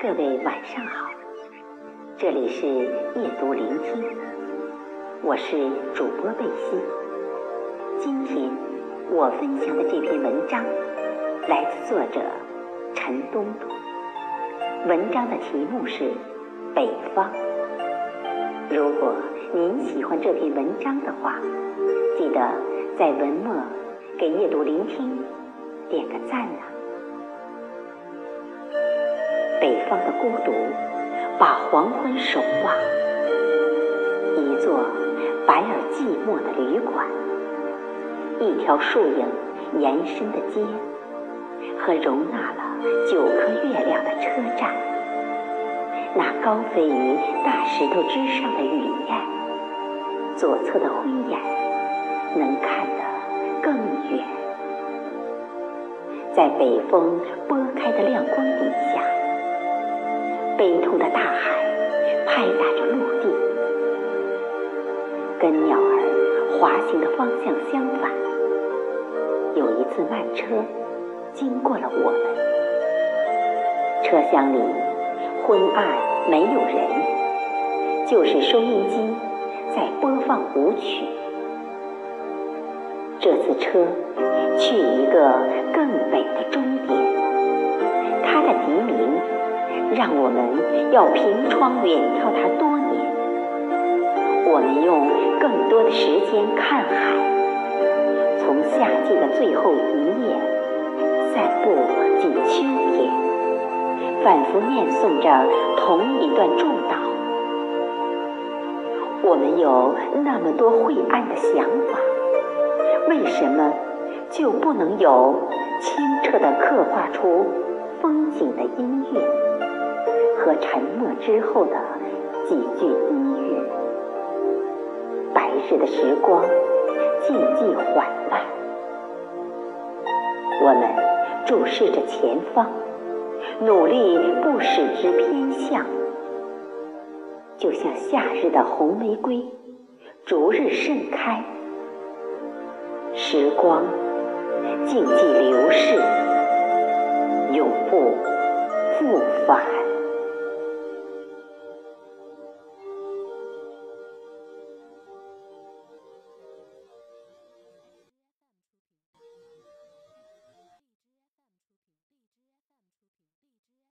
各位晚上好，这里是夜读聆听，我是主播贝西。今天我分享的这篇文章来自作者陈东东，文章的题目是《北方》。如果您喜欢这篇文章的话，记得在文末给夜读聆听点个赞呢。北方的孤独，把黄昏守望。一座白而寂寞的旅馆，一条树影延伸的街，和容纳了九颗月亮的车站。那高飞于大石头之上的雨燕，左侧的灰雁能看得更远。在北风拨开的亮光底下。悲痛的大海拍打着陆地，跟鸟儿滑行的方向相反。有一次慢车经过了我们，车厢里昏暗，没有人，就是收音机在播放舞曲。这次车去一个更北让我们要凭窗远眺它多年。我们用更多的时间看海，从夏季的最后一夜散步进秋天，反复念诵着同一段祝祷。我们有那么多晦暗的想法，为什么就不能有清澈的刻画出风景的音乐？和沉默之后的几句低语，白日的时光静寂缓慢，我们注视着前方，努力不使之偏向，就像夏日的红玫瑰，逐日盛开，时光静寂流逝，永不复返。